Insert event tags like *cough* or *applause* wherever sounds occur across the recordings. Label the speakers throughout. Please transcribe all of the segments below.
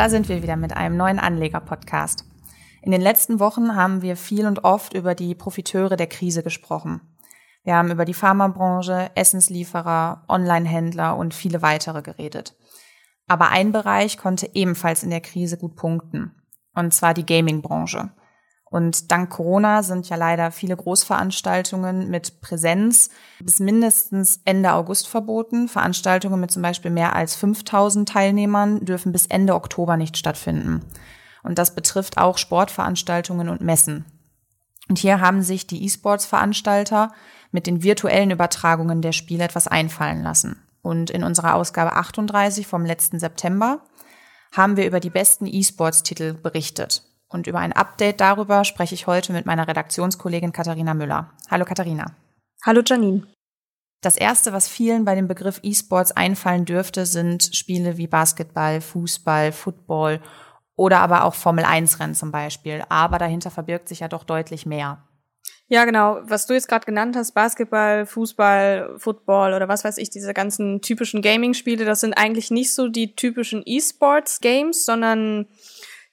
Speaker 1: Da sind wir wieder mit einem neuen Anleger-Podcast. In den letzten Wochen haben wir viel und oft über die Profiteure der Krise gesprochen. Wir haben über die Pharmabranche, Essenslieferer, Onlinehändler und viele weitere geredet. Aber ein Bereich konnte ebenfalls in der Krise gut punkten. Und zwar die Gaming-Branche. Und dank Corona sind ja leider viele Großveranstaltungen mit Präsenz bis mindestens Ende August verboten. Veranstaltungen mit zum Beispiel mehr als 5000 Teilnehmern dürfen bis Ende Oktober nicht stattfinden. Und das betrifft auch Sportveranstaltungen und Messen. Und hier haben sich die E-Sports-Veranstalter mit den virtuellen Übertragungen der Spiele etwas einfallen lassen. Und in unserer Ausgabe 38 vom letzten September haben wir über die besten E-Sports-Titel berichtet. Und über ein Update darüber spreche ich heute mit meiner Redaktionskollegin Katharina Müller. Hallo Katharina.
Speaker 2: Hallo Janine.
Speaker 1: Das erste, was vielen bei dem Begriff E-Sports einfallen dürfte, sind Spiele wie Basketball, Fußball, Football oder aber auch Formel 1 Rennen zum Beispiel. Aber dahinter verbirgt sich ja doch deutlich mehr.
Speaker 2: Ja, genau. Was du jetzt gerade genannt hast, Basketball, Fußball, Football oder was weiß ich, diese ganzen typischen Gaming-Spiele, das sind eigentlich nicht so die typischen E-Sports-Games, sondern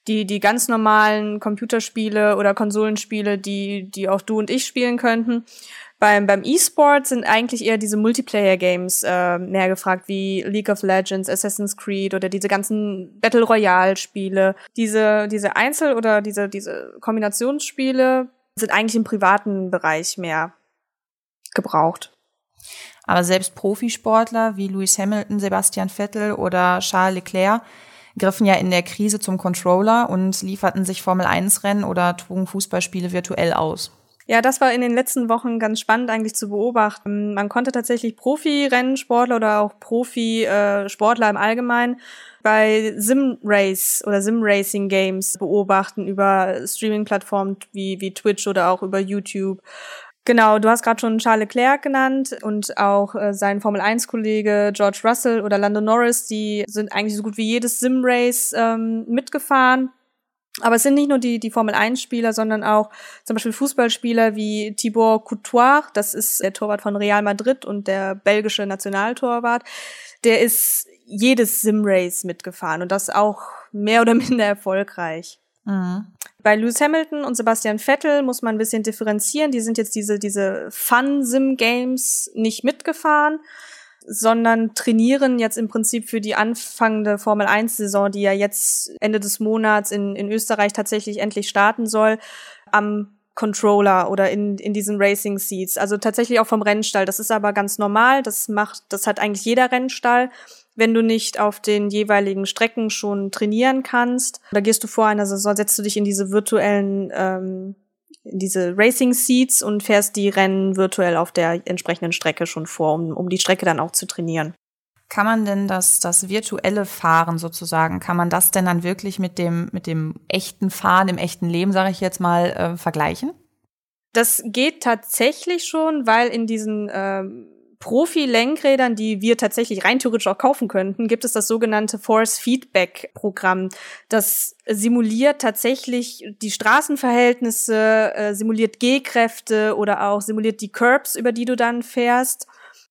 Speaker 2: die, die ganz normalen Computerspiele oder Konsolenspiele, die, die auch du und ich spielen könnten. Beim, beim E-Sport sind eigentlich eher diese Multiplayer-Games äh, mehr gefragt, wie League of Legends, Assassin's Creed oder diese ganzen Battle Royale-Spiele. Diese, diese Einzel- oder diese, diese Kombinationsspiele sind eigentlich im privaten Bereich mehr gebraucht.
Speaker 1: Aber selbst Profisportler wie Lewis Hamilton, Sebastian Vettel oder Charles Leclerc griffen ja in der Krise zum Controller und lieferten sich Formel-1-Rennen oder trugen Fußballspiele virtuell aus.
Speaker 2: Ja, das war in den letzten Wochen ganz spannend eigentlich zu beobachten. Man konnte tatsächlich Profi-Rennsportler oder auch Profi-Sportler im Allgemeinen bei Sim-Race oder Sim-Racing-Games beobachten über Streaming-Plattformen wie, wie Twitch oder auch über YouTube. Genau, du hast gerade schon Charles Leclerc genannt und auch äh, sein Formel-1-Kollege George Russell oder Lando Norris, die sind eigentlich so gut wie jedes Sim-Race ähm, mitgefahren. Aber es sind nicht nur die, die Formel-1-Spieler, sondern auch zum Beispiel Fußballspieler wie Thibaut Courtois, das ist der Torwart von Real Madrid und der belgische Nationaltorwart. Der ist jedes Sim-Race mitgefahren und das auch mehr oder minder erfolgreich. Mhm. Bei Lewis Hamilton und Sebastian Vettel muss man ein bisschen differenzieren. Die sind jetzt diese, diese Fun-Sim-Games nicht mitgefahren, sondern trainieren jetzt im Prinzip für die anfangende Formel 1-Saison, die ja jetzt Ende des Monats in, in Österreich tatsächlich endlich starten soll, am Controller oder in, in diesen Racing Seats. Also tatsächlich auch vom Rennstall. Das ist aber ganz normal. Das macht, das hat eigentlich jeder Rennstall wenn du nicht auf den jeweiligen Strecken schon trainieren kannst. Da gehst du vor einer Saison, setzt du dich in diese virtuellen, ähm, in diese Racing Seats und fährst die Rennen virtuell auf der entsprechenden Strecke schon vor, um, um die Strecke dann auch zu trainieren.
Speaker 1: Kann man denn das, das virtuelle Fahren sozusagen, kann man das denn dann wirklich mit dem, mit dem echten Fahren, im echten Leben, sage ich jetzt mal, äh, vergleichen?
Speaker 2: Das geht tatsächlich schon, weil in diesen ähm, Profi-Lenkrädern, die wir tatsächlich rein theoretisch auch kaufen könnten, gibt es das sogenannte Force Feedback Programm. Das simuliert tatsächlich die Straßenverhältnisse, äh, simuliert G-Kräfte oder auch simuliert die Curbs, über die du dann fährst.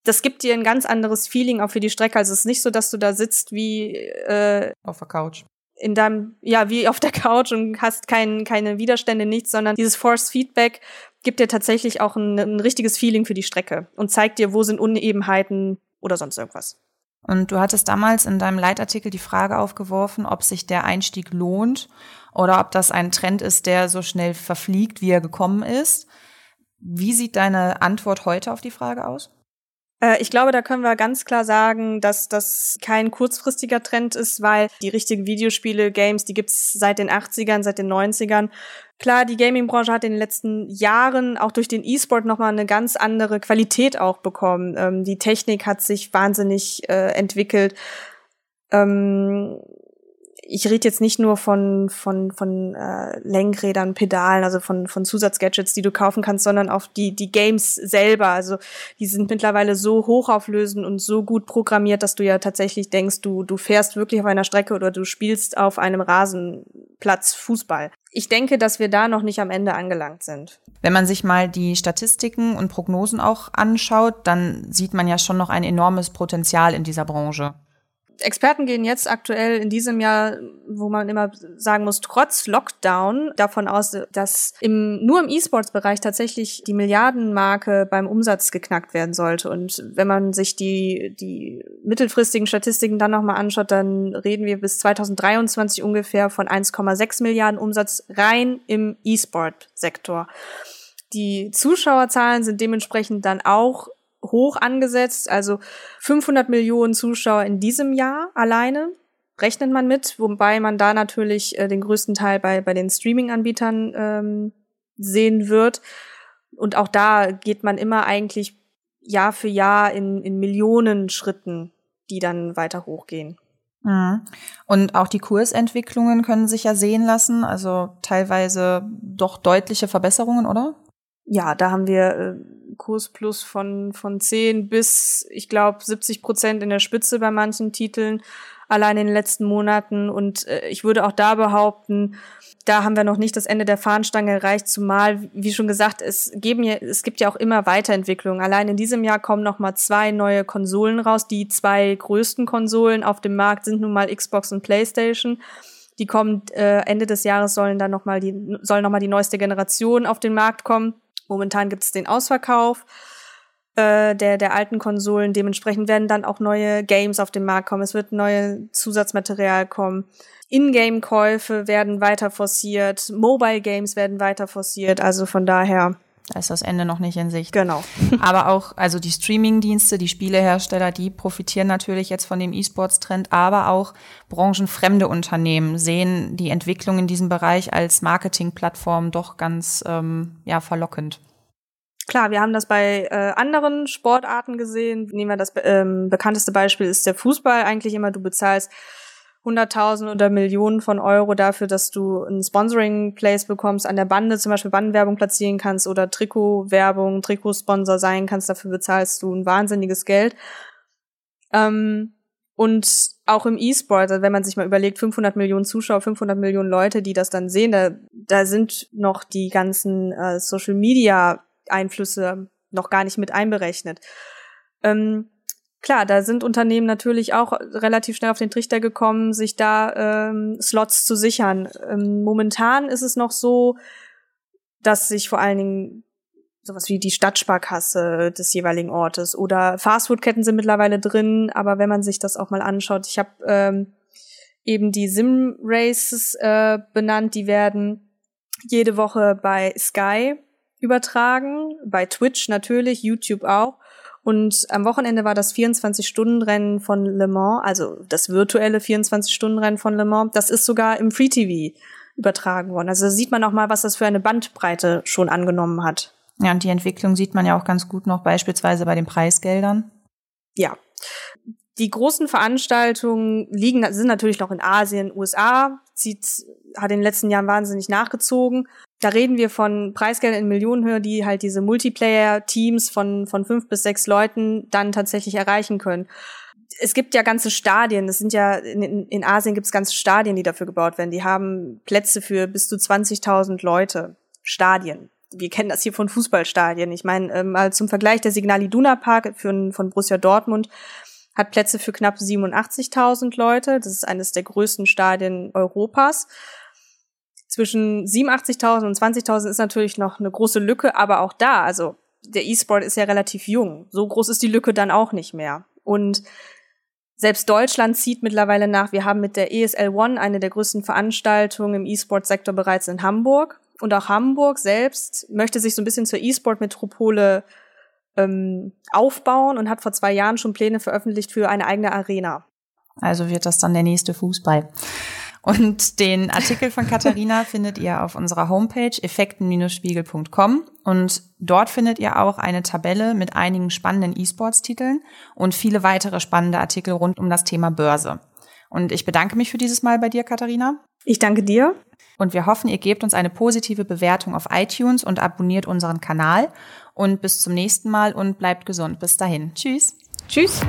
Speaker 2: Das gibt dir ein ganz anderes Feeling auch für die Strecke. Also es ist nicht so, dass du da sitzt wie äh,
Speaker 1: auf der Couch
Speaker 2: in deinem, ja, wie auf der Couch und hast kein, keine Widerstände, nichts, sondern dieses Force Feedback gibt dir tatsächlich auch ein, ein richtiges Feeling für die Strecke und zeigt dir, wo sind Unebenheiten oder sonst irgendwas.
Speaker 1: Und du hattest damals in deinem Leitartikel die Frage aufgeworfen, ob sich der Einstieg lohnt oder ob das ein Trend ist, der so schnell verfliegt, wie er gekommen ist. Wie sieht deine Antwort heute auf die Frage aus?
Speaker 2: Äh, ich glaube, da können wir ganz klar sagen, dass das kein kurzfristiger Trend ist, weil die richtigen Videospiele, Games, die gibt's seit den 80ern, seit den 90ern. Klar, die Gaming-Branche hat in den letzten Jahren auch durch den E-Sport nochmal eine ganz andere Qualität auch bekommen. Ähm, die Technik hat sich wahnsinnig äh, entwickelt. Ähm, ich rede jetzt nicht nur von von von äh, Lenkrädern, Pedalen, also von von Zusatzgadgets, die du kaufen kannst, sondern auch die die Games selber. Also die sind mittlerweile so hochauflösend und so gut programmiert, dass du ja tatsächlich denkst, du du fährst wirklich auf einer Strecke oder du spielst auf einem Rasenplatz Fußball. Ich denke, dass wir da noch nicht am Ende angelangt sind.
Speaker 1: Wenn man sich mal die Statistiken und Prognosen auch anschaut, dann sieht man ja schon noch ein enormes Potenzial in dieser Branche
Speaker 2: Experten gehen jetzt aktuell in diesem Jahr, wo man immer sagen muss, trotz Lockdown davon aus, dass im, nur im E-Sports-Bereich tatsächlich die Milliardenmarke beim Umsatz geknackt werden sollte. Und wenn man sich die, die mittelfristigen Statistiken dann nochmal anschaut, dann reden wir bis 2023 ungefähr von 1,6 Milliarden Umsatz rein im E-Sport-Sektor. Die Zuschauerzahlen sind dementsprechend dann auch hoch angesetzt. Also 500 Millionen Zuschauer in diesem Jahr alleine rechnet man mit, wobei man da natürlich äh, den größten Teil bei, bei den Streaming-Anbietern ähm, sehen wird. Und auch da geht man immer eigentlich Jahr für Jahr in, in Millionen Schritten, die dann weiter hochgehen.
Speaker 1: Mhm. Und auch die Kursentwicklungen können sich ja sehen lassen, also teilweise doch deutliche Verbesserungen, oder?
Speaker 2: Ja, da haben wir äh, Kursplus von, von 10 bis, ich glaube, 70 Prozent in der Spitze bei manchen Titeln, allein in den letzten Monaten. Und äh, ich würde auch da behaupten, da haben wir noch nicht das Ende der Fahnenstange erreicht, zumal, wie schon gesagt, es, geben ja, es gibt ja auch immer Weiterentwicklungen. Allein in diesem Jahr kommen noch mal zwei neue Konsolen raus. Die zwei größten Konsolen auf dem Markt sind nun mal Xbox und PlayStation. Die kommen äh, Ende des Jahres sollen dann noch mal die soll noch mal die neueste Generation auf den Markt kommen. Momentan gibt es den Ausverkauf äh, der, der alten Konsolen. Dementsprechend werden dann auch neue Games auf den Markt kommen. Es wird neue Zusatzmaterial kommen. Ingame-Käufe werden weiter forciert. Mobile Games werden weiter forciert. Also von daher
Speaker 1: da ist das Ende noch nicht in Sicht.
Speaker 2: Genau. *laughs*
Speaker 1: aber auch, also die Streaming-Dienste, die Spielehersteller, die profitieren natürlich jetzt von dem E-Sports-Trend, aber auch branchenfremde Unternehmen sehen die Entwicklung in diesem Bereich als Marketingplattform doch ganz ähm, ja, verlockend.
Speaker 2: Klar, wir haben das bei äh, anderen Sportarten gesehen. Nehmen wir das ähm, bekannteste Beispiel ist der Fußball. Eigentlich immer, du bezahlst 100.000 oder Millionen von Euro dafür, dass du ein Sponsoring-Place bekommst, an der Bande zum Beispiel Bandenwerbung platzieren kannst oder Trikotwerbung, Trikotsponsor sein kannst, dafür bezahlst du ein wahnsinniges Geld. Ähm, und auch im E-Sport, also wenn man sich mal überlegt, 500 Millionen Zuschauer, 500 Millionen Leute, die das dann sehen, da, da sind noch die ganzen äh, Social-Media-Einflüsse noch gar nicht mit einberechnet. Ähm, klar, da sind Unternehmen natürlich auch relativ schnell auf den Trichter gekommen, sich da ähm, Slots zu sichern. Ähm, momentan ist es noch so, dass sich vor allen Dingen sowas wie die Stadtsparkasse des jeweiligen Ortes oder Fastfoodketten sind mittlerweile drin, aber wenn man sich das auch mal anschaut, ich habe ähm, eben die Sim Races äh, benannt, die werden jede Woche bei Sky übertragen, bei Twitch natürlich, YouTube auch. Und am Wochenende war das 24-Stunden-Rennen von Le Mans, also das virtuelle 24-Stunden-Rennen von Le Mans. Das ist sogar im Free TV übertragen worden. Also da sieht man auch mal, was das für eine Bandbreite schon angenommen hat.
Speaker 1: Ja, und die Entwicklung sieht man ja auch ganz gut noch beispielsweise bei den Preisgeldern.
Speaker 2: Ja. Die großen Veranstaltungen liegen, sind natürlich noch in Asien, USA, zieht, hat in den letzten Jahren wahnsinnig nachgezogen. Da reden wir von Preisgeldern in Millionenhöhe, die halt diese Multiplayer-Teams von, von fünf bis sechs Leuten dann tatsächlich erreichen können. Es gibt ja ganze Stadien, das sind ja, in, in Asien gibt es ganze Stadien, die dafür gebaut werden. Die haben Plätze für bis zu 20.000 Leute. Stadien. Wir kennen das hier von Fußballstadien. Ich meine, ähm, mal zum Vergleich, der Signal Iduna Park für, von Borussia Dortmund hat Plätze für knapp 87.000 Leute. Das ist eines der größten Stadien Europas zwischen 87.000 und 20.000 ist natürlich noch eine große Lücke, aber auch da, also der E-Sport ist ja relativ jung. So groß ist die Lücke dann auch nicht mehr. Und selbst Deutschland zieht mittlerweile nach. Wir haben mit der ESL One eine der größten Veranstaltungen im E-Sport-Sektor bereits in Hamburg. Und auch Hamburg selbst möchte sich so ein bisschen zur E-Sport-Metropole ähm, aufbauen und hat vor zwei Jahren schon Pläne veröffentlicht für eine eigene Arena.
Speaker 1: Also wird das dann der nächste Fußball. Und den Artikel von Katharina *laughs* findet ihr auf unserer Homepage effekten-spiegel.com und dort findet ihr auch eine Tabelle mit einigen spannenden E-Sports-Titeln und viele weitere spannende Artikel rund um das Thema Börse. Und ich bedanke mich für dieses Mal bei dir, Katharina.
Speaker 2: Ich danke dir.
Speaker 1: Und wir hoffen, ihr gebt uns eine positive Bewertung auf iTunes und abonniert unseren Kanal. Und bis zum nächsten Mal und bleibt gesund. Bis dahin. Tschüss.
Speaker 2: Tschüss.